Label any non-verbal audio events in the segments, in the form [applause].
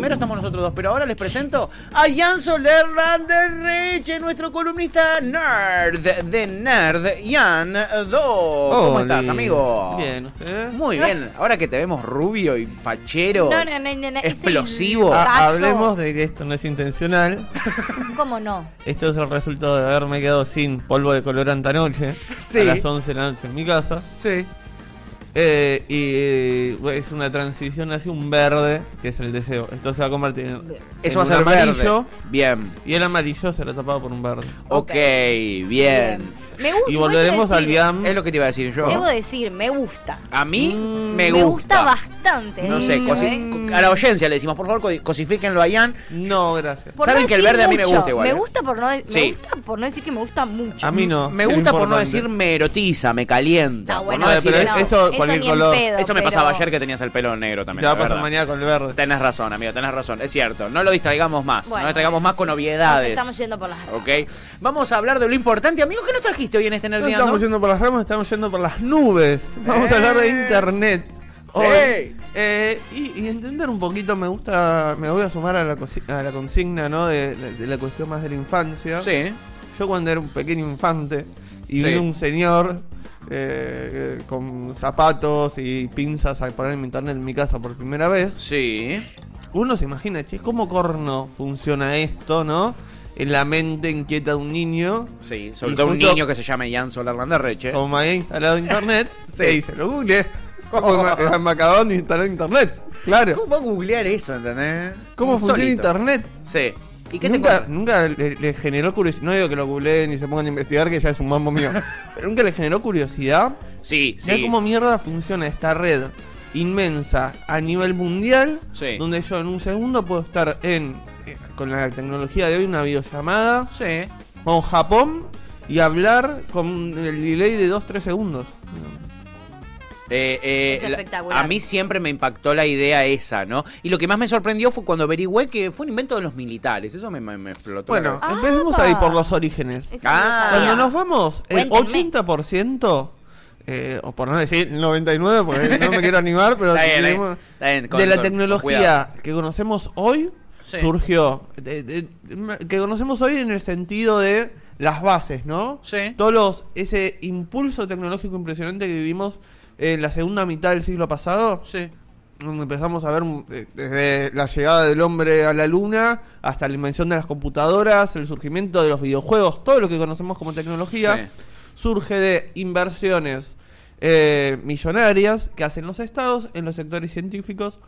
Primero estamos nosotros dos, pero ahora les presento a Jan Soler Randerreche, nuestro columnista nerd de Nerd, Jan Do. ¿Cómo Oli. estás, amigo? Bien, ¿usted? Muy bien. Ahora que te vemos rubio y fachero, No, no, no, no, no, es el explosivo. Ah. Hablemos de que esto no es intencional. [laughs] ¿Cómo no? Esto es el resultado de haberme quedado sin polvo de colorante anoche. Sí. A las 11 de la noche en mi casa. Sí. Eh, y eh, es una transición hacia un verde, que es el deseo. Esto se va a convertir en, Eso va a ser amarillo. verde. Bien. Y el amarillo será tapado por un verde. Ok, bien. Me gusta. Y volveremos al viam. Es lo que te iba a decir yo. Debo decir, me gusta. A mí Mm, me Me gusta. gusta bastante. No sé, ¿eh? a la audiencia le decimos, por favor, co- cosifíquenlo a Ian. No, gracias. Por Saben no que el verde a mí me gusta igual, Me ¿eh? gusta por no, me Sí. gusta por no decir que me gusta mucho. A mí no. Me gusta por no decir me erotiza, me calienta. Ah, por no Bueno, decir pero eso. es- eso, cualquier color. pedo, Eso me pero- pasaba ayer que tenías el pelo negro también. Te va a pasar mañana con el verde. Tenés razón, amigo, tenés razón. Es cierto. No lo distraigamos más. Bueno, no distraigamos más con obviedades. Estamos yendo por las. ¿Ok? Vamos a hablar de lo importante. Amigo, ¿qué nos trajiste hoy en este No estamos yendo por las ramas, estamos yendo por las nubes. Vamos a hablar de Eh. internet. Sí. hoy. Eh, y, y entender un poquito, me gusta, me voy a sumar a la, cosi- a la consigna, ¿no? De, de- de la cuestión más de la infancia. Sí. Yo cuando era un pequeño infante y Sí. vi un señor eh, con zapatos y pinzas a poner en internet en mi casa por primera vez, Sí. uno se imagina, che, ¿cómo corno funciona esto, no? En la mente inquieta de un niño. Sí. Sobre Y todo un niño que se llama Ian Solar Landerreche. Como me había instalado internet, [laughs] Sí. se dice, lo googleé. Como de instalar internet. Claro. ¿Cómo va a googlear eso, entendés? ¿Cómo funciona internet? Sí. ¿Y qué te nunca, cuenta? nunca le, le generó curiosidad. No digo que lo googleen ni se pongan a investigar, que ya es un mambo mío. [laughs] pero nunca le generó curiosidad. Sí, sí. cómo mierda funciona esta red inmensa a nivel mundial. Sí. Donde yo en un segundo puedo estar en. Con la tecnología de hoy, una videollamada Sí. con Japón y hablar con el delay de 2-3 segundos. Eh, eh, Es la- espectacular. a mí siempre me impactó la idea esa, ¿no? Y lo que más me sorprendió fue cuando averigüé que fue un invento de los militares. Eso me, me, me explotó. Bueno. Ah, empecemos pa. ahí por los orígenes. Ah. Cuando nos vamos, el Cuéntenme. 80%, eh, o por no decir el 99%, porque no me quiero animar, pero Está bien, tenemos- está bien, con- de la con- tecnología que conocemos hoy, Sí. surgió. de- de- de- que conocemos hoy en el sentido de las bases, ¿no? Sí. Todos los, ese impulso tecnológico impresionante que vivimos en la segunda mitad del siglo pasado. Sí. donde empezamos a ver mm, eh, desde la llegada del hombre a la luna hasta la invención de las computadoras, el surgimiento de los videojuegos, todo lo que conocemos como tecnología, Sí. surge de inversiones eh, millonarias que hacen los estados en los sectores científicos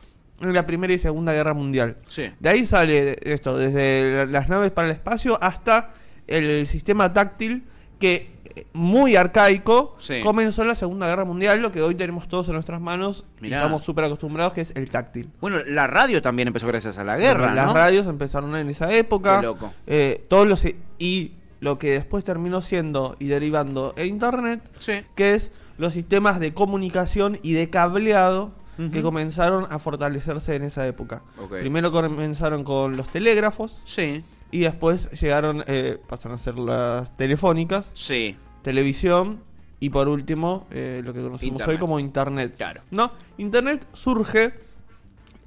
en la Primera y Segunda Guerra Mundial. Sí. De ahí sale esto, desde la- las naves para el espacio hasta el sistema táctil que eh, muy arcaico Sí. comenzó en la Segunda Guerra Mundial, lo que hoy tenemos todos en nuestras manos y Mirá. estamos súper acostumbrados, que es el táctil. Bueno, la radio también empezó gracias a la guerra, Bueno, Las radios empezaron en esa época. Qué loco. Eh, todos los y lo que después terminó siendo y derivando el internet, Sí. que es los sistemas de comunicación y de cableado Que comenzaron a fortalecerse en esa época. Primero comenzaron con los telégrafos Sí. y después llegaron, eh, pasaron a ser las telefónicas, Sí. televisión y por último eh, lo que conocemos Internet. hoy como internet. Claro. ¿No? Internet surge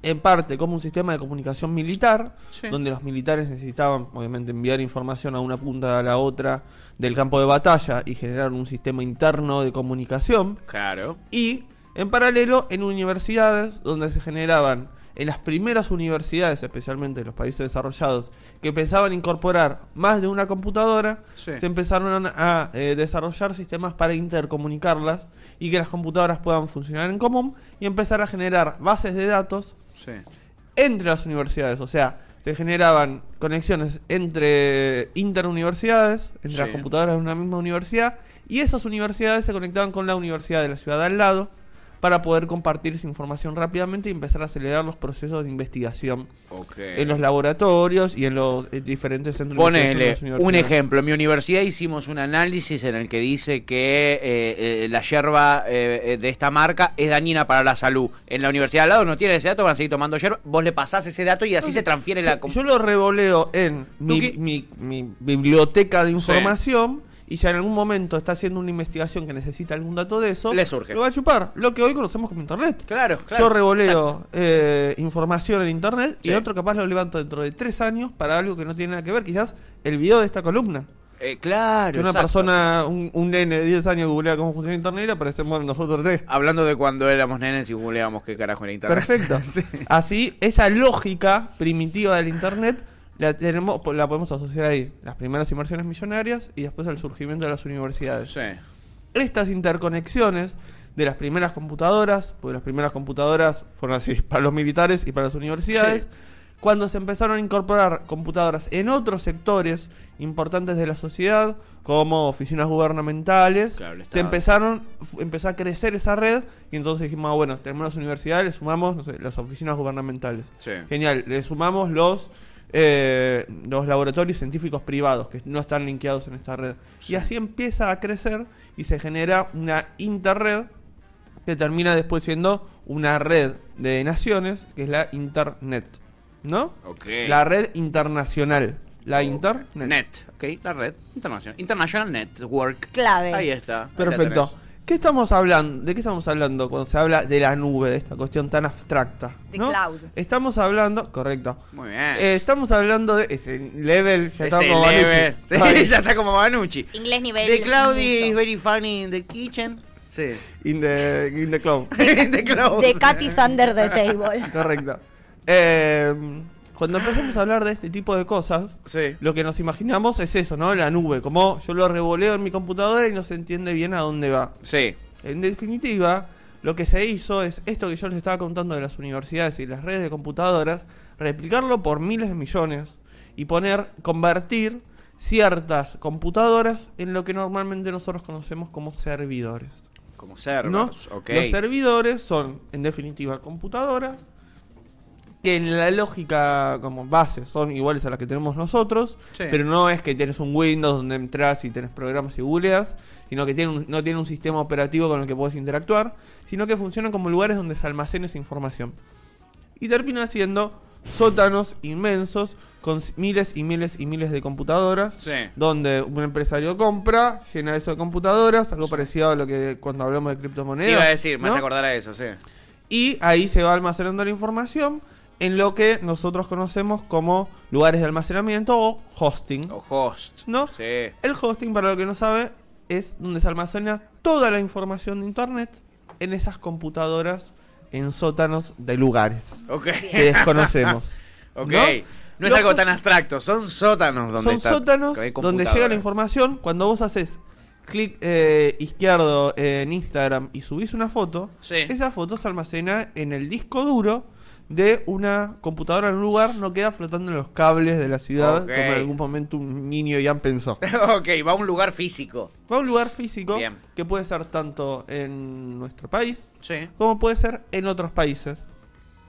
en parte como un sistema de comunicación militar, Sí. donde los militares necesitaban obviamente enviar información a una punta a la otra del campo de batalla y generar un sistema interno de comunicación. Claro. Y en paralelo en universidades donde se generaban en las primeras universidades, especialmente en los países desarrollados, que pensaban incorporar más de una computadora, Sí. se empezaron a eh, desarrollar sistemas para intercomunicarlas y que las computadoras puedan funcionar en común y empezar a generar bases de datos Sí. entre las universidades. O sea, se generaban conexiones entre interuniversidades, entre Sí. las computadoras de una misma universidad, y esas universidades se conectaban con la universidad de la ciudad al lado para poder compartir esa información rápidamente y empezar a acelerar los procesos de investigación en los laboratorios y en los eh, diferentes centros Ponele de las un ejemplo. En mi universidad hicimos un análisis en el que dice que eh, eh, la yerba eh, eh, de esta marca es dañina para la salud. En la universidad al lado no tienen ese dato, van a seguir tomando yerba. Vos le pasás ese dato y así se transfiere la... Yo lo revoleo en mi- mi biblioteca de información y si en algún momento está haciendo una investigación que necesita algún dato de eso, Le surge. lo va a chupar. Lo que hoy conocemos como Internet. Claro, claro. Yo revoleo eh, información en Internet y el otro capaz lo levanto dentro de tres años para algo que no tiene nada que ver. Quizás el video de esta columna. Eh, claro. Que una exacto. persona, un, un nene de 10 años googlea cómo funciona Internet y le aparecemos nosotros tres. Hablando de cuando éramos nenes y googleábamos qué carajo era internet. Perfecto. [laughs] Sí. Así, esa lógica primitiva del Internet la, tenemos, la podemos asociar ahí. Las primeras inversiones millonarias y después el surgimiento de las universidades. Sí. Estas interconexiones de las primeras computadoras, porque las primeras computadoras fueron así [laughs] para los militares y para las universidades, Sí. cuando se empezaron a incorporar computadoras en otros sectores importantes de la sociedad, como oficinas gubernamentales, Claro, se empezaron, empezó a crecer esa red y entonces dijimos, ah, bueno, tenemos las universidades, le sumamos no sé, las oficinas gubernamentales. Sí. Genial, le sumamos los eh, los laboratorios científicos privados que no están linkeados en esta red. Sí. Y así empieza a crecer y se genera una interred que termina después siendo una red de naciones, que es la Internet. ¿No? Ok. La red internacional. La Internet. Net. Ok, la red internacional. International Network. Clave. Ahí está. Perfecto. ¿Qué estamos hablando? ¿De qué estamos hablando cuando se habla de la nube, de esta cuestión tan abstracta? De ¿no? cloud. Estamos hablando, correcto. Muy bien. Eh, estamos hablando de ese level, ya Ese estamos como level. Banucci. Sí, [laughs] ya está como Banucci. Inglés nivel. The cloud is very funny in the kitchen. Sí. In the, in the cloud. [laughs] The cloud. The cat is under the table. Correcto. Eh, cuando empezamos a hablar de este tipo de cosas, Sí. lo que nos imaginamos es eso, ¿no? La nube, como yo lo revoleo en mi computadora y no se entiende bien a dónde va. Sí. En definitiva, lo que se hizo es esto que yo les estaba contando de las universidades y las redes de computadoras, replicarlo por miles de millones y poner, convertir ciertas computadoras en lo que normalmente nosotros conocemos como servidores. Como servers. ¿no? Ok. Los servidores son, en definitiva, computadoras que en la lógica como base son iguales a las que tenemos nosotros, Sí. pero no es que tienes un Windows donde entras y tenés programas y googleas, sino que tiene un- no tiene un sistema operativo con el que puedes interactuar, sino que funcionan como lugares donde se almacena esa información. Y termina siendo sótanos inmensos con miles y miles y miles de computadoras Sí. donde un empresario compra, llena eso de computadoras, algo parecido a lo que cuando hablamos de criptomonedas. iba a decir, me ¿no? hace acordar a eso, sí. Y ahí se va almacenando la información en lo que nosotros conocemos como lugares de almacenamiento o hosting. O host. ¿No? Sí. El hosting, para lo que no sabe, es donde se almacena toda la información de Internet en esas computadoras en sótanos de lugares Ok. que desconocemos. [laughs] Ok. ¿no? No, es algo tan abstracto, son sótanos donde Son está- sótanos donde llega la información. Cuando vos haces clic eh, izquierdo en Instagram y subís una foto, Sí. esa foto se almacena en el disco duro de una computadora en un lugar, no queda flotando en los cables de la ciudad, como en algún momento un niño ya pensó. [laughs] ok, va a un lugar físico. Va a un lugar físico Bien. que puede ser tanto en nuestro país Sí. como puede ser en otros países.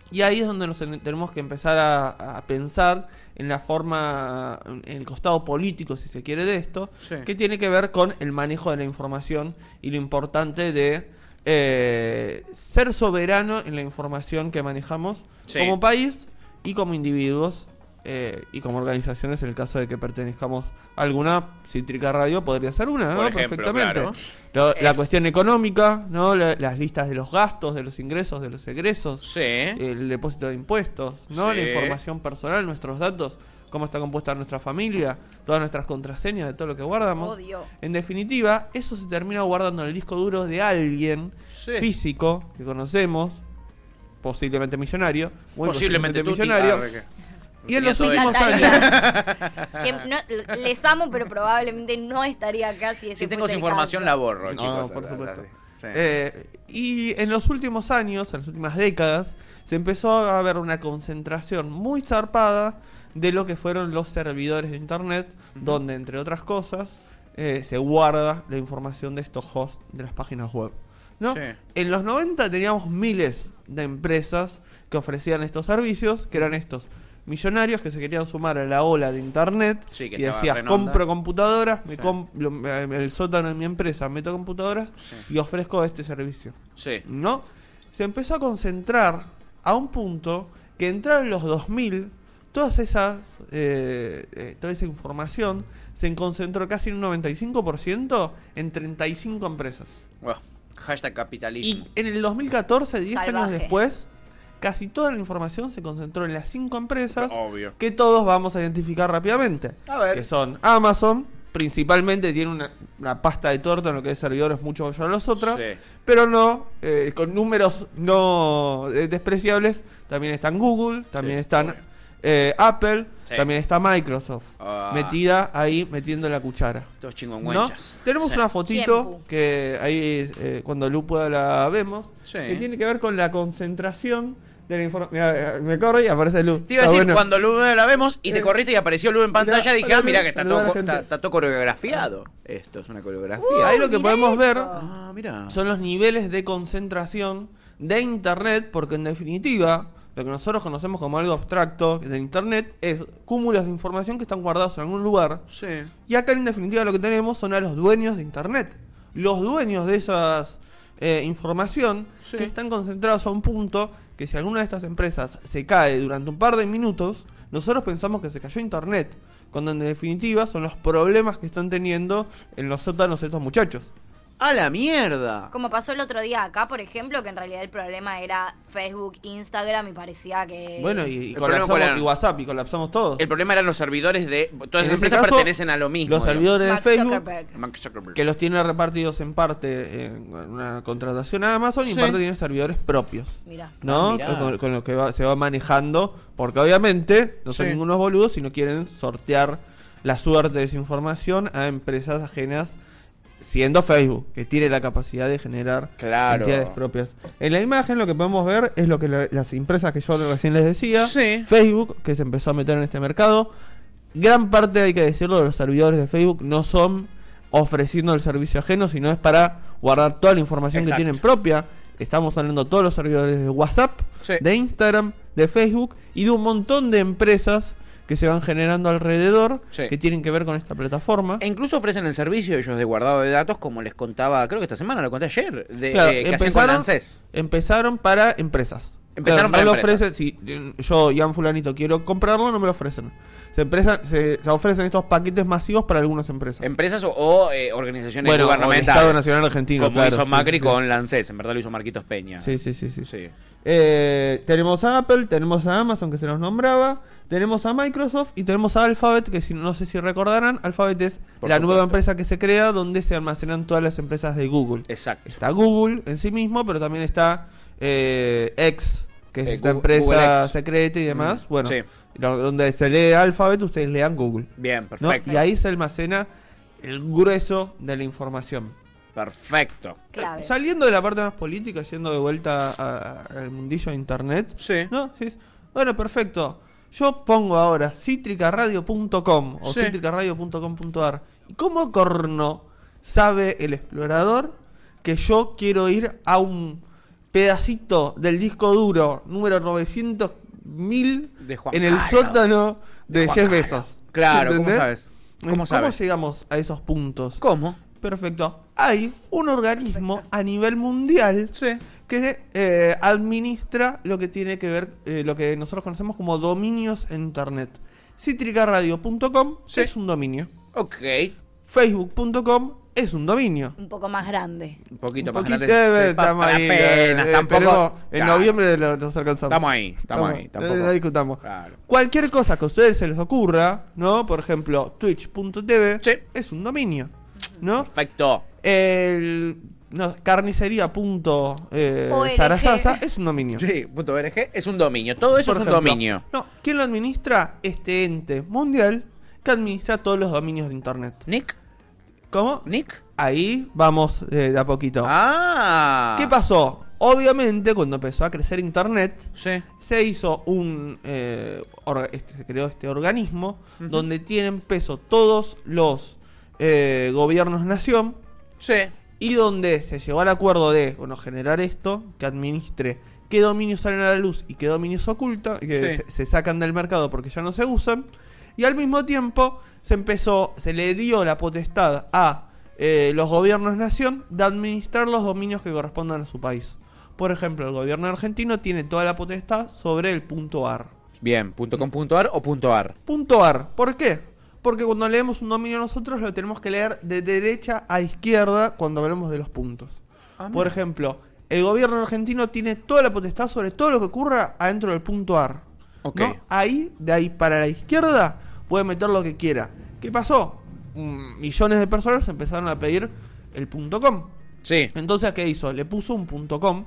Y ahí es donde nos en- tenemos que empezar a, a pensar en la forma, en el costado político, si se quiere, de esto, Sí. que tiene que ver con el manejo de la información y lo importante de eh, ser soberano en la información que manejamos Sí. como país y como individuos. eh, y como organizaciones, en el caso de que pertenezcamos a alguna, Cítrica Radio podría ser una, ¿no? Por ejemplo, Perfectamente. claro. La Es- cuestión económica, ¿no? La- las listas de los gastos, de los ingresos, de los egresos, Sí. el depósito de impuestos, ¿no? Sí. La información personal, nuestros datos, cómo está compuesta nuestra familia, todas nuestras contraseñas de todo lo que guardamos. Odio. En definitiva, eso se termina guardando en el disco duro de alguien Sí. físico que conocemos, posiblemente millonario, muy Posiblemente tú, millonario. Y en los últimos. [laughs] Que no- les amo, pero probablemente no estaría acá si ese Si tengo el información caso. la borro, No, chicos. por supuesto. sí. Eh, y en los últimos años, en las últimas décadas, se empezó a ver una concentración muy zarpada de lo que fueron los servidores de Internet, donde, entre otras cosas, eh, se guarda la información de estos hosts de las páginas web. ¿No? Sí. En los 90 teníamos miles de empresas que ofrecían estos servicios, que eran estos millonarios que se querían sumar a la ola de Internet Sí, y decías, compro computadoras, me Sí. com- lo- me- el sótano de mi empresa, meto computadoras Sí. y ofrezco este servicio. ¿No? Se empezó a concentrar a un punto que entraron los 2000, todas esas, eh, eh, toda esa información se concentró casi en un 95% en 35 empresas. Bueno, hashtag capitalismo. Y en el 2014, 10 años Salvaje. después, casi toda la información se concentró en las 5 empresas Obvio. que todos vamos a identificar rápidamente. A ver. Que son Amazon, principalmente tiene una, una pasta de torta en lo que es servidores mucho mayor a los otros, Sí. pero no, eh, con números no eh, despreciables, también están Google, también Sí, están obvio. Eh, Apple, Sí. también está Microsoft, Ah. metida ahí metiendo la cuchara. Todos ¿no? Tenemos Sí. una fotito Tiempo. que ahí eh, cuando Lu pueda la vemos, Sí. que tiene que ver con la concentración de la información. Me corre y aparece Lu. Te iba a decir, bueno. cuando Lu la vemos y te Eh, corriste y apareció Lu en pantalla, mirá, dije, ah, mira que está todo, está, está todo coreografiado. Esto es una coreografía. Ahí lo que podemos eso. ver ah, son los niveles de concentración de Internet, porque en definitiva, lo que nosotros conocemos como algo abstracto de Internet es cúmulos de información que están guardados en algún lugar. Sí. Y acá en definitiva lo que tenemos son a los dueños de Internet. Los dueños de esas eh, información Sí. que están concentrados a un punto que si alguna de estas empresas se cae durante un par de minutos, nosotros pensamos que se cayó Internet. Cuando en definitiva son los problemas que están teniendo en los sótanos estos muchachos. ¡A la mierda! Como pasó el otro día acá, por ejemplo, que en realidad el problema era Facebook, Instagram y parecía que... Bueno, y, y colapsamos y WhatsApp y colapsamos todos. El problema eran los servidores de... Todas las ese empresas caso, pertenecen a lo mismo. Los servidores de Mark Facebook, Zuckerberg. Mark Zuckerberg. que los tiene repartidos en parte en una contratación a Amazon y en parte tiene servidores propios. Mira. ¿No? Ah, mirá. con, con lo que va- se va manejando, porque obviamente no son Sí. ningunos boludos, sino quieren sortear la suerte de esa información a empresas ajenas, siendo Facebook, que tiene la capacidad de generar Claro. entidades propias. En la imagen lo que podemos ver es lo que la- las empresas que yo recién les decía, Sí. Facebook, que se empezó a meter en este mercado. Gran parte, hay que decirlo, de los servidores de Facebook no son ofreciendo el servicio ajeno, sino es para guardar toda la información Exacto. que tienen propia. Estamos hablando de todos los servidores de WhatsApp, Sí. de Instagram, de Facebook y de un montón de empresas que se van generando alrededor Sí. que tienen que ver con esta plataforma. E incluso ofrecen el servicio ellos de guardado de datos, como les contaba, creo que esta semana, lo conté ayer, de, Claro, eh, que hacen con ANSES. empezaron para empresas. Empezaron Claro, para no lo ofrecen, si yo, Ian Fulanito, quiero comprarlo, no me lo ofrecen. Se, empresa- se, se ofrecen estos paquetes masivos para algunas empresas. Empresas o, o, eh, organizaciones Bueno, o el gubernamentales. Estado Nacional Argentino, Como claro, hizo sí, Macri sí, sí. con Lancés, en verdad lo hizo Marquitos Peña. Sí, sí, sí, sí. Sí. Eh, tenemos a Apple, tenemos a Amazon que se nos nombraba, tenemos a Microsoft y tenemos a Alphabet, que si, no sé si recordarán, Alphabet es Por la supuesto. nueva empresa que se crea donde se almacenan todas las empresas de Google. Exacto. Está Google en sí mismo, pero también está eh, X, que es Eh, esta Google- empresa Google secreta y demás. Mm, bueno, sí. lo- donde se lee Alphabet, ustedes lean Google. Bien, ¿no? perfecto. Y ahí se almacena el grueso de la información. Perfecto. Clave. Saliendo de la parte más política, yendo de vuelta al mundillo de internet. Sí. ¿No? Sí, Bueno, perfecto. Yo pongo ahora citricaradio.com o Sí. citricaradio.com.ar. ¿Y cómo corno sabe el explorador que yo quiero ir a un pedacito del disco duro número 900.000 De Juan en el sótano de, Juan Jeff. Bezos? Claro, ¿cómo ¿Entendés? sabes? ¿Cómo ¿Cómo sabes? llegamos a esos puntos? ¿Cómo? Perfecto. Hay un organismo a nivel mundial Sí. Que eh, administra lo que tiene que ver, eh, lo que nosotros conocemos como dominios en Internet. Citricaradio.com Sí. es un dominio. Ok. Facebook.com es un dominio. Un poco más grande. Un poquito Un más grande. eh, estamos ahí, apenas, eh, tampoco. esperemos, En Claro. noviembre lo- nos alcanzamos. Estamos ahí, estamos ahí, eh, tampoco. No discutamos. Claro. Cualquier cosa que a ustedes se les ocurra, ¿no? Por ejemplo, twitch.tv Sí. es un dominio, ¿no? Perfecto. El no, carnicería punto, eh, es un dominio. Sí, punto .org es un dominio. Todo eso Por es un ejemplo. dominio. No, ¿quién lo administra? Este ente mundial que administra todos los dominios de internet. ¿Nick? ¿Cómo? ¿Nick? Ahí vamos eh, de a poquito. Ah. ¿Qué pasó? Obviamente, cuando empezó a crecer internet, Sí. se hizo un. eh, este, se creó este organismo donde tienen peso todos los eh, gobiernos nación Sí. Y donde se llegó al acuerdo de bueno, generar esto, que administre qué dominios salen a la luz y qué dominios oculta, que Sí. se, se sacan del mercado porque ya no se usan. Y al mismo tiempo se empezó, se le dio la potestad a eh, los gobiernos nación de administrar los dominios que correspondan a su país. Por ejemplo, el gobierno argentino tiene toda la potestad sobre el punto .ar. Bien, .com.ar o .ar. Punto .ar. ¿Por qué? Porque cuando leemos un dominio nosotros lo tenemos que leer de derecha a izquierda cuando hablamos de los puntos. Ah, Por ejemplo, el gobierno argentino tiene toda la potestad sobre todo lo que ocurra adentro del punto .ar. Ok. ¿no? Ahí, de ahí para la izquierda, puede meter lo que quiera. ¿Qué pasó? Mm, millones de personas empezaron a pedir el punto .com. Sí. Entonces, ¿qué hizo? Le puso un punto .com,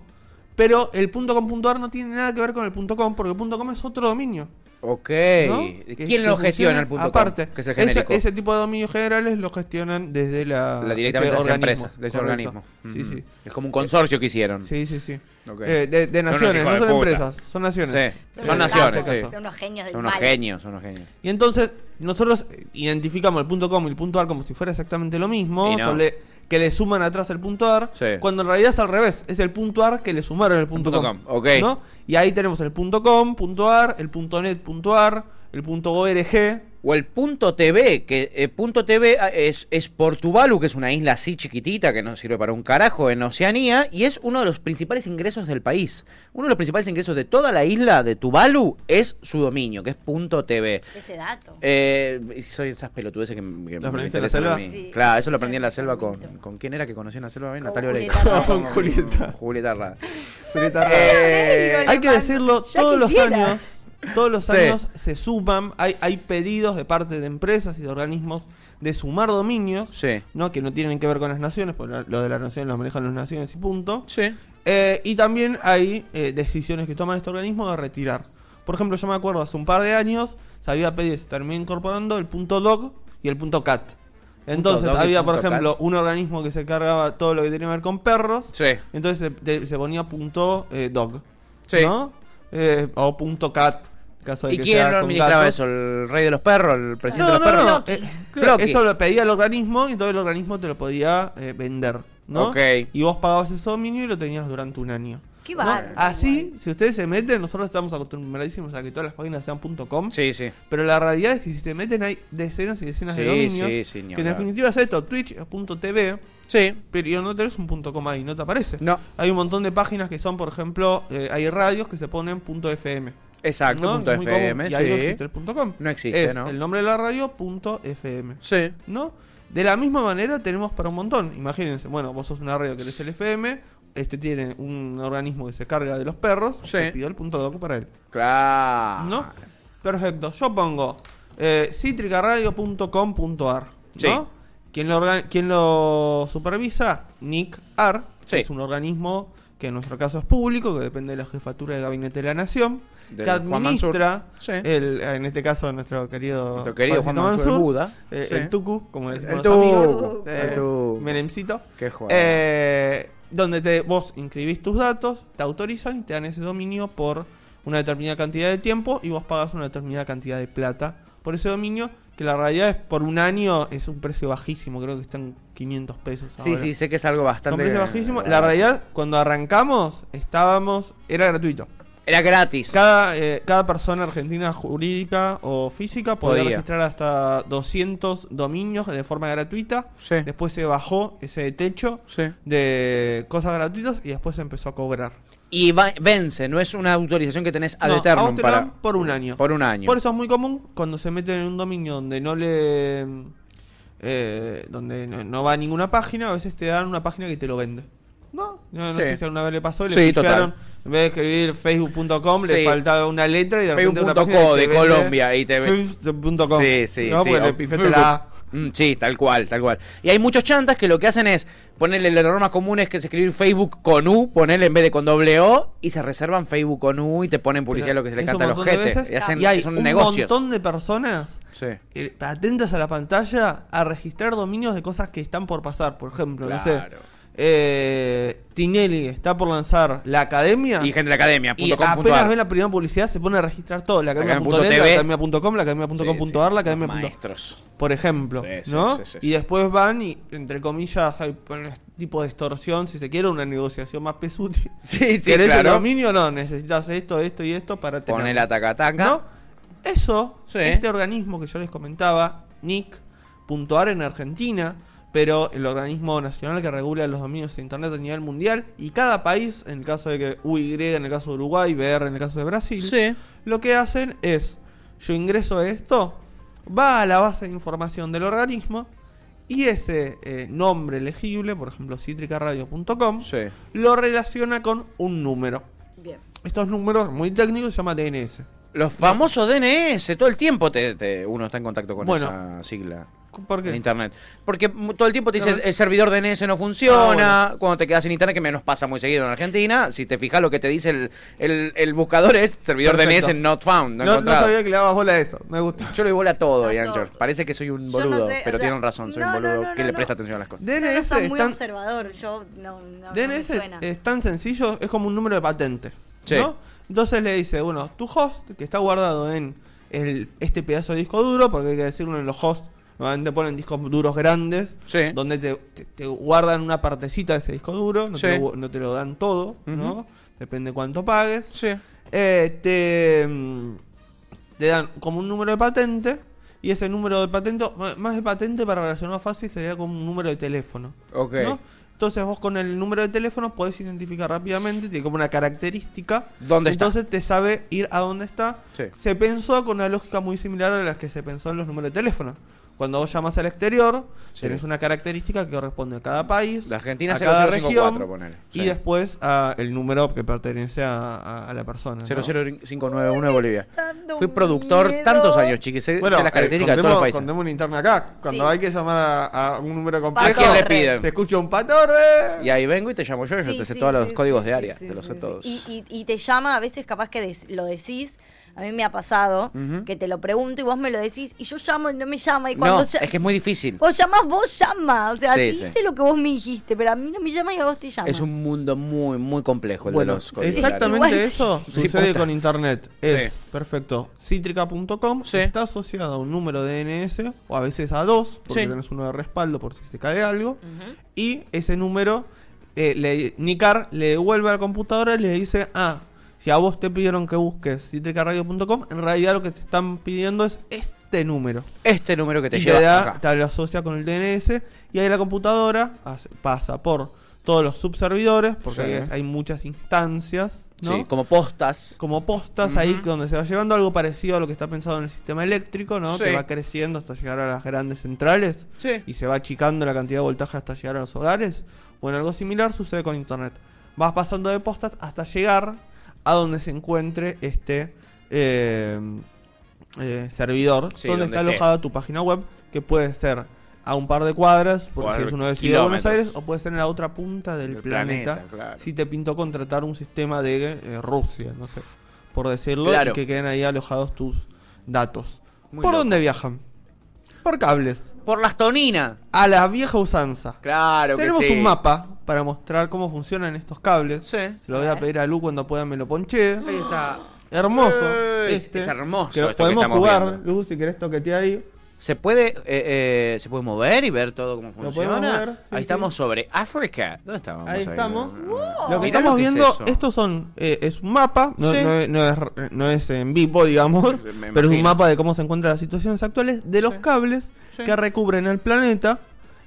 pero el punto .com.ar no tiene nada que ver con el punto .com porque el punto .com es otro dominio. Ok. ¿Quién lo gestiona el punto Aparte, com? Que es el ese, genérico. ese tipo de dominios generales lo gestionan desde la, La directamente de las organismo, empresas, de ese organismo. Sí, Ujú. sí. Es como un consorcio que hicieron. Sí, sí, sí. Eh, de, naciones, no de son puta. empresas, son naciones. Sí. Son Son unos naciones, sí. Son unos genios del Son unos genios, son unos genios. Y entonces, nosotros identificamos el punto .com y el punto .ar como si fuera exactamente lo mismo, Y no. le- que le suman atrás el punto .ar, Sí. cuando en realidad es al revés, es el punto .ar que le sumaron el punto punto .com. com, ok. ¿no? Y ahí tenemos el punto .com, punto .ar, el punto .net, punto .ar, el punto .org, O el punto TV, que eh, punto TV es, es por Tuvalu, que es una isla así chiquitita que no sirve para un carajo en Oceanía, y es uno de los principales ingresos del país. Uno de los principales ingresos de toda la isla de Tuvalu es su dominio, que es punto TV. Ese dato. Eh, y soy esas pelotudeces que, que ¿Lo me aprendiste en la selva? mí. Sí. Claro, eso lo aprendí en la selva con... ¿Con quién era que conocí en la selva? ¿Ven? Natalia. Julieta Con Julieta. Julieta [laughs] Rada. Julieta Eh, Rada. Hay que decirlo, todos los años, todos los Sí. años se suman, hay, hay pedidos de parte de empresas y de organismos de sumar dominios, Sí. ¿no? que no tienen que ver con las naciones, porque lo de las naciones lo manejan las naciones y punto. Sí. Eh, y también hay eh, decisiones que toman este organismo de retirar. Por ejemplo, yo me acuerdo hace un par de años se había pedido, se terminó incorporando el punto .dog y el punto .cat. Entonces había, por ejemplo, cat. un organismo que se cargaba todo lo que tenía que ver con perros. Sí. Entonces se, se ponía punto eh, dog. Sí. ¿no? Eh, o punto cat. en Caso de ¿Y que quién sea lo con administraba eso? ¿El rey de los perros? ¿El presidente No, de los no, perros? no. Eh, claro, eso lo pedía el organismo y todo el organismo te lo podía eh, vender. ¿no? Ok. Y vos pagabas ese dominio y lo tenías durante un año. Qué ¿no? bárbaro. Así, si ustedes se meten, nosotros estamos acostumbradísimos a que todas las páginas sean .com. Sí, sí. Pero la realidad es que si se meten hay decenas y decenas Sí, de dominios. sí, sí, ni que en definitiva es esto, twitch.tv. Sí. Pero no tenés un .com ahí, no te aparece. No. Hay un montón de páginas que son, por ejemplo, eh, hay radios que se ponen .fm. Exacto, ¿no? punto Es FM, común. Y ahí no existe el .com. No existe, es ¿no? el nombre de la radio punto .fm. Sí. ¿No? De la misma manera tenemos para un montón. Imagínense, bueno, vos sos una radio que eres el FM, este tiene un organismo que se carga de los perros, Sí. se pidió el punto .doc para él. Claro. ¿No? Perfecto. Yo pongo eh, citricaradio.com.ar. Sí. ¿Quién lo, quién lo supervisa? Nick Ar, Sí. que es un organismo que en nuestro caso es público, que depende de la jefatura de gabinete de la nación, que Mansur. administra, Sí. el, en este caso nuestro querido, Nuestro querido Juan Mansur, el Buda. eh, Sí. el Tucu, como decimos El los amigos, Tucu. eh, El. Menemcito. Qué juego. Eh, donde te, vos inscribís tus datos, te autorizan y te dan ese dominio por una determinada cantidad de tiempo y vos pagas una determinada cantidad de plata por ese dominio, que la realidad es por un año es un precio bajísimo, creo que están 500 pesos. Sí, ahora. sí, sé que es algo bastante. precios bajísimos. La realidad, cuando arrancamos, estábamos, era gratuito. Era gratis. Cada, eh, cada persona argentina jurídica o física podía, Podía. registrar hasta 200 dominios de forma gratuita. Sí. Después se bajó ese techo Sí. de cosas gratuitas y después se empezó a cobrar. Y va- vence, no es una autorización que tenés ad No, a vos te lo para. dan por un año. Por un año. Por eso es muy común cuando se meten en un dominio donde no le eh, donde no, no va a ninguna página, a veces te dan una página que te lo vende. No, no, no Sí. sé si alguna vez le pasó, le Sí, total. en vez de escribir facebook.com Sí. le faltaba una letra y de repente una página de Colombia y te facebook.com. Sí, sí, no, sí. porque le la. Mm, sí, tal cual, tal cual. Y hay muchos chantas que lo que hacen es ponerle las normas comunes que es escribir Facebook con U, ponerle en vez de con doble O, y se reservan Facebook con U y te ponen publicidad lo que se le Es canta a los jetes. Y hacen, y hay son un negocios. montón de personas Sí. atentas a la pantalla a registrar dominios de cosas que están por pasar. Por ejemplo, no sé. Eh, Tinelli está por lanzar la academia. Y gente de la academia, Y apenas ve la primera publicidad se pone a registrar todo. La academia punto academia.net, la academia.com, la academia.com.ar, la academia. Maestros. Por ejemplo, Sí, ¿no? sí, sí, y después van y, entre comillas, hay un tipo de extorsión, si se quiere, una negociación más pesuti. [laughs] Sí, sí, ¿Querés el dominio? No, necesitas esto, esto y esto para tener. Pone la taca-taca. ¿No? Eso, este organismo que yo les comentaba, NIC.ar en Argentina, pero el organismo nacional que regula los dominios de Internet a nivel mundial y cada país, en el caso de que UY, en el caso de Uruguay, BR en el caso de Brasil, Sí. lo que hacen es, yo ingreso esto, va a la base de información del organismo y ese eh, nombre elegible, por ejemplo citricaradio.com, Sí. lo relaciona con un número. Bien. Estos números muy técnicos se llama DNS. Los famosos DNS, todo el tiempo te, te- uno está en contacto con Bueno. esa sigla ¿Por en qué? internet. Porque todo el tiempo te dice No. el servidor DNS no funciona, Ah, cuando te quedas en internet, que me nos pasa muy seguido en Argentina, si te fijas lo que te dice el, el, el buscador es servidor Perfecto. DNS not found, no, No, no sabía que le dabas bola a eso, me gusta. Yo le doy bola a todo, A Yancher. todo. Parece que soy un no boludo, sé, pero o sea, tienen razón, soy no, un no, boludo no, que no, le no. presta atención a las cosas. DNS no, muy observador, yo no, no, no me DNS suena. es tan sencillo, es como un número de patente. Sí. ¿no? Entonces le dice, bueno, tu host, que está guardado en el, este pedazo de disco duro, porque hay que decirlo en los hosts, normalmente ponen discos duros grandes, Sí. donde te, te- te guardan una partecita de ese disco duro, no, te, lo, no te lo dan todo, ¿no? Depende cuánto pagues. Sí. Eh, te, mm, te dan como un número de patente, y ese número de patente, más de patente para relacionar fácil, sería como un número de teléfono. Ok. ¿no? Entonces vos con el número de teléfono podés identificar rápidamente, tiene como una característica. ¿Dónde está? Entonces te sabe ir a dónde está. Sí. Se pensó con una lógica muy similar a la que se pensó en los números de teléfono. Cuando vos llamas al exterior, Sí. tenés una característica que corresponde a cada país, La Argentina a cada 0054, región, ponele. y Sí. después a el número que pertenece a, a- a la persona. ¿no? 00591 de Bolivia. Fui productor miedo. tantos años, chiquis. Sé, Bueno, sé las eh, características de todos los contemos, países. contemos una interna acá. Cuando Sí. hay que llamar a, a un número ¿A complejo, quién le piden? se escucha un patorre. Y ahí vengo y te llamo yo, yo Sí, te sé sí, todos sí, los códigos sí, de área, sí, te los sé sí. todos. Y, y- y te llama, a veces capaz que des- lo decís, a mí me ha pasado, que te lo pregunto y vos me lo decís, y yo llamo y no me llama, y cuando No, ya- es que es muy difícil. vos llamás, vos llama, o sea, Sí, hice lo que vos me dijiste, pero a mí no me llama y a vos te llama. Es un mundo muy, muy complejo el Bueno, de los exactamente Igual eso sí. sucede con internet. Es Sí. perfecto. Citrica.com Sí. está asociado a un número de DNS o a veces a dos, porque Sí. tenés uno de respaldo por si se cae algo. Y ese número, eh, le, Nicar le devuelve a la computadora y le dice: Ah, si a vos te pidieron que busques citricaradio.com, en realidad lo que te están pidiendo es este número. Este número que te y lleva te, da, acá. te lo asocia con el DNS y ahí la computadora hace- pasa por todos los subservidores, porque Sí. hay, hay muchas instancias, ¿no? Sí, como postas. como postas ahí donde se va llevando algo parecido a lo que está pensado en el sistema eléctrico, ¿no? Sí. Que va creciendo hasta llegar a las grandes centrales Sí. y se va achicando la cantidad de voltaje hasta llegar a los hogares. Bueno, algo similar sucede con internet. Vas pasando de postas hasta llegar a donde se encuentre este eh, eh, servidor, Sí, donde donde está esté. alojada tu página web, que puede ser a un par de cuadras, O si es uno de Ciudad de Buenos. Aires, o puede ser en la otra punta del Del planeta, planeta, claro. si te pintó contratar un sistema de eh, Rusia, no sé, por decirlo, Claro. y que queden ahí alojados tus datos. Muy ¿Por loco. dónde viajan? Por cables. Por las toninas. A la vieja usanza. Claro Tenemos que sí. un mapa para mostrar cómo funcionan estos cables. Sí. Se lo voy a pedir a Lu cuando pueda me lo ponche. Ahí está. Hermoso. Eh, es- este. es hermoso Que esto podemos jugar, viendo. Lu, si querés toquetear ahí. ¿Se puede, eh, eh, ¿Se puede mover y ver todo cómo funciona? sí, ahí sí. estamos sobre África. ¿Dónde estamos? Ahí estamos. Lo Mirá que estamos que es viendo, eso. estos son, eh, es un mapa, no, Sí. no es, no es- no es en vivo, digamos, [laughs] pero es un mapa de cómo se encuentran las situaciones actuales de los Sí. cables Sí. que recubren el planeta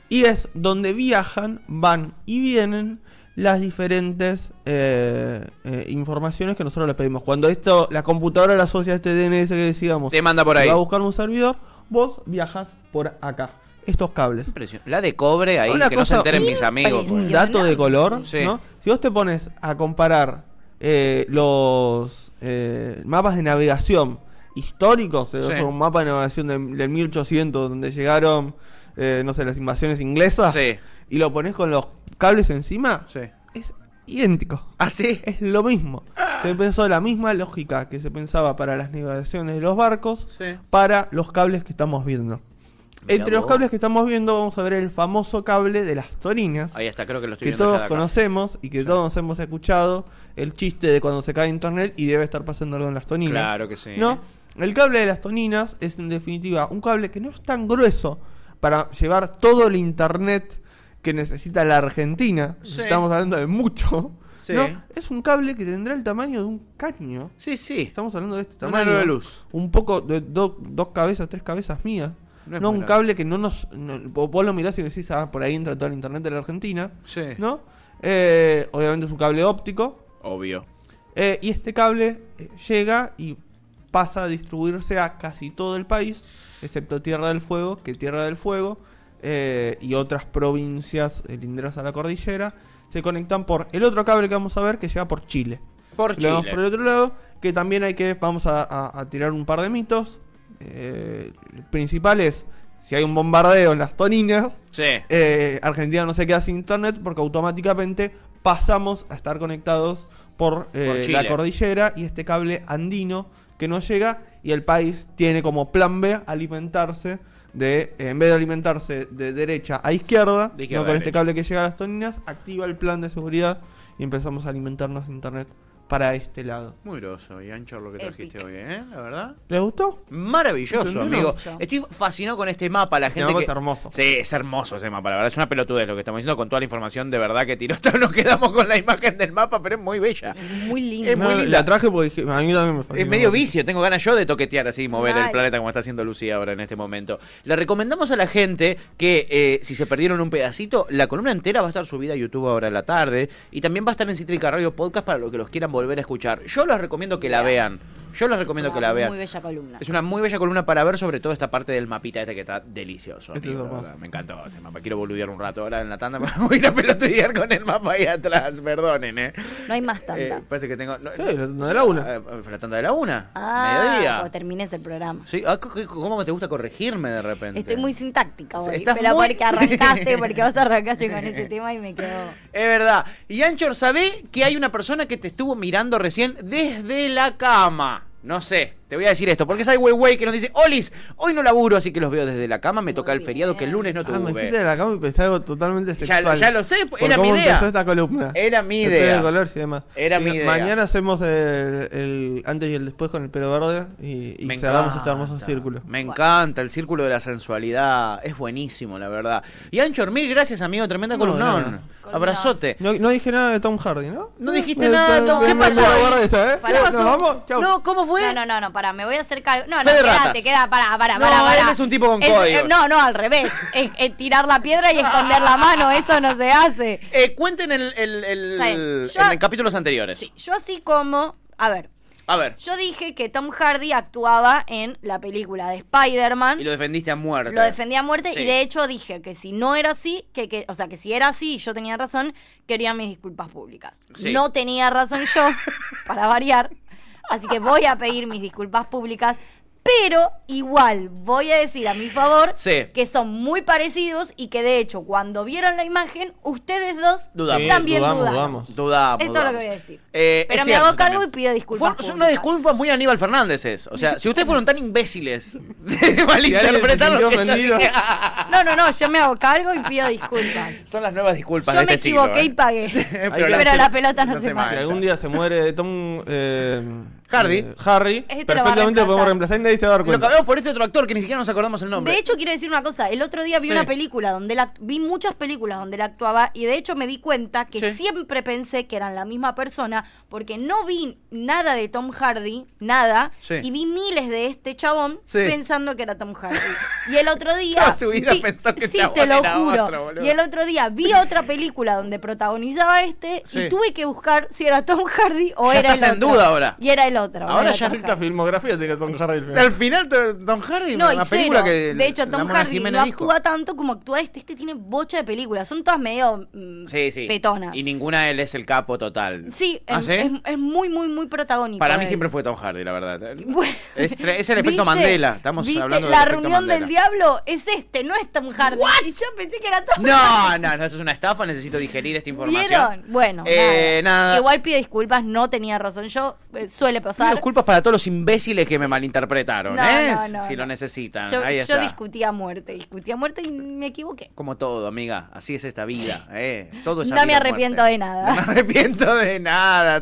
y es donde viajan, van y vienen las diferentes eh, eh, informaciones que nosotros le pedimos. Cuando esto, la computadora la asocia a este DNS que decíamos, Te manda por ahí. va a buscar un servidor, vos viajas por acá, estos cables. La de cobre ahí, Una que no se enteren mis amigos. un dato de color, Sí. ¿no? Si vos te pones a comparar eh, los eh, mapas de navegación históricos, eh, Sí. un mapa de navegación de- del 1800 donde llegaron, no sé, las invasiones inglesas, Sí. y lo pones con los cables encima, es idéntico. ¿Ah, sí? Es lo mismo. Se pensó la misma lógica que se pensaba para las navegaciones de los barcos, Sí. para los cables que estamos viendo. Mirá Entre los cables que estamos viendo vamos a ver el famoso cable de las torinas Ahí está, creo que lo estoy que viendo todos acá. conocemos y que todos hemos escuchado el chiste de cuando se cae internet y debe estar pasando algo en las toninas. Claro que sí. ¿No? El cable de las toninas es en definitiva un cable que no es tan grueso para llevar todo el internet que necesita la Argentina. Sí. Estamos hablando de mucho. Sí. ¿no? Es un cable que tendrá el tamaño de un caño. Sí, sí. Estamos hablando de este tamaño. aro de luz. Un poco de do- dos cabezas, tres cabezas mías. No es no un cable que no nos. no- vos vos lo mirás y decís, ah, por ahí entra todo el internet de la Argentina. Sí. ¿No? Eh, obviamente es un cable óptico. Obvio. Eh, y este cable eh, llega y pasa a distribuirse a casi todo el país, excepto Tierra del Fuego, que Tierra del Fuego eh, y otras provincias eh, linderas a la cordillera se conectan por el otro cable que vamos a ver que llega por Chile. Por Chile. por el otro lado, que también hay que, vamos a, a- a tirar un par de mitos. Eh, el principal es, si hay un bombardeo en las toninas, Sí. eh, Argentina no se queda sin internet porque automáticamente pasamos a estar conectados por, Por la cordillera y este cable andino que no llega y el país tiene como plan B alimentarse de, en vez de alimentarse de derecha a izquierda, De izquierda no con este cable que llega a las toninas, activa el plan de seguridad y empezamos a alimentarnos de internet para este lado. Muy groso y ancho lo que trajiste hoy, ¿eh? La verdad. ¿Les gustó? Maravilloso, amigo. Mucho. Estoy fascinado con este mapa. La Este gente mapa que... es hermoso. Sí, es hermoso ese mapa, la verdad. Es una pelotudez lo que estamos diciendo con toda la información de verdad que tiró. [laughs] Nos quedamos con la imagen del mapa, pero es muy bella. Muy lindo. Es muy No, linda. La traje porque dije- a mí también me fascinó. Es medio vicio, tengo ganas yo de toquetear así, mover el Mal. planeta como está haciendo Lucía ahora en este momento. Le recomendamos a la gente que eh, si se perdieron un pedacito, la columna entera va a estar subida a YouTube ahora en la tarde y también va a estar en Cítrica Radio Podcast para los que los quieran volver a escuchar. Yo les recomiendo que la vean. Yo les recomiendo Es que una la vean. Muy bella columna. Es una muy bella columna para ver, sobre todo esta parte del mapita este que está delicioso. Este amigo, es hermoso. Me encantó ese mapa. Quiero boludear un rato ahora en la tanda. [laughs] Me voy a ir a pelotudear con el mapa ahí atrás. Perdonen, eh. No hay más tanta. Eh, parece que tengo. no- Sí, la tanda de la una. Eh, fue la tanda de la una. ah, Mediodía. cuando termines el programa. Sí, ah, c- ¿cómo te gusta corregirme de repente? Estoy muy sintáctica hoy. estás Pero muy- porque [laughs] arrancaste, [laughs] porque vos arrancaste con ese tema y me quedó. Es verdad. Y Anchor, ¿sabé que hay una persona que te estuvo mirando recién desde la cama? No sé, te voy a decir esto, porque es Wey Wey que nos dice, Olis, hoy no laburo, así que los veo desde la cama, me toca el feriado que el lunes no Ah, me dijiste tuve. de la cama y pensé algo totalmente sexual. ya lo sé, Por era mi idea. empezó esta columna. Era mi idea. de colores y demás. Era mi idea. Mañana hacemos el, el antes y el después con el pelo verde y, y Me cerramos encanta, este hermoso círculo. Me encanta el círculo de la sensualidad. Es buenísimo, la verdad. Y Anchor, mil gracias, amigo. Tremenda No, columnón. Abrazote. No, no dije nada de Tom Hardy, ¿no? No dijiste Me- nada de Tom- ¿Qué pasó esa, ¿eh? Pará. ¿Nos pasó? vamos? Chau. No, ¿cómo fue? No, no, no, no, me voy a hacer cargo. No, no, Fe de quédate, queda, pará, pará, No, pará, pará. él es un tipo con eh, no, no, al revés. Es, es tirar la piedra y esconder la mano, eso no se hace. [laughs] Eh, cuenten el, el, el, Yo- en capítulos anteriores. Sí, yo así como, a ver, A ver. yo dije que Tom Hardy actuaba en la película de Spider-Man. Y lo defendiste a muerte. Lo defendía a muerte Sí. y de hecho dije que si no era así, que, que, o sea, que si era así y yo tenía razón, quería mis disculpas públicas. Sí. No tenía razón yo, [laughs] para variar, así que voy a pedir mis disculpas públicas, pero igual voy a decir a mi favor Sí. que son muy parecidos y que de hecho cuando vieron la imagen, ustedes dos Dudamos. Sí, también dudamos, dudaron. dudamos. Dudamos. Esto es lo que voy a decir. Eh, Pero me cierto hago cargo también. y pido disculpas Fue- son una públicas. disculpa muy Aníbal Fernández. es. O sea, si ustedes fueron tan imbéciles [laughs] de malinterpretar Si alguien lo se que yo sintió dije, No, no, no, yo me hago cargo y pido disculpas. Son las nuevas disculpas Yo de me este siglo. equivoqué ¿eh? y pagué. [laughs] Pero Pero la pelota no se se mancha. Si algún día se muere Tom eh, Hardy. eh, Harry Este lo perfectamente lo podemos reemplazar. y nadie se va a dar Lo cambiamos por este otro actor que ni siquiera nos acordamos el nombre. De hecho, quiero decir una cosa. El otro día vi Sí. una película donde act- vi muchas películas donde él actuaba y de hecho me di cuenta que Sí. siempre pensé que eran la misma persona porque no vi nada de Tom Hardy, nada, Sí. y vi miles de este chabón Sí. pensando que era Tom Hardy. Y el otro día Toda su vida vi- pensó que el sí, te lo era juro. otro, boludo. y el otro día vi otra película donde protagonizaba este Sí. y tuve que buscar si era Tom Hardy o Ya era estás el en otro. duda ahora. Y era el otro. Ahora ya Hardy. filmografía tiene Tom Hardy. al final. Al final, Tom Hardy, No, y una película cero. que. De hecho, la Tom Hardy Jiménez no dijo. actúa tanto como actúa este. Este tiene bocha de películas. Son todas medio mm, Sí, sí. petonas. Y ninguna él es el capo total. Sí, ¿Ah, es, sí? es- es muy, muy, muy protagónico. Para mí él. siempre fue Tom Hardy, la verdad. [laughs] Bueno, Es, el efecto. Mandela. Estamos ¿Viste? hablando del La reunión Mandela. del diablo es este, no es Tom Hardy. Y yo pensé que era Tom No, no, no, eso es una estafa. Necesito digerir esta información. ¿Vieron? Bueno, Eh, nada. nada. Igual pido disculpas, no tenía razón. Yo eh, suele Pido pasar. disculpas para todos los imbéciles que me malinterpretaron, No, ¿eh? no, no, si lo necesitan. Yo, Ahí yo está. discutí a muerte, discutí a muerte y me equivoqué. Como todo, amiga. Así es esta vida, ¿eh? Todo es No me arrepiento muerte. de nada. [laughs] No me arrepiento de nada,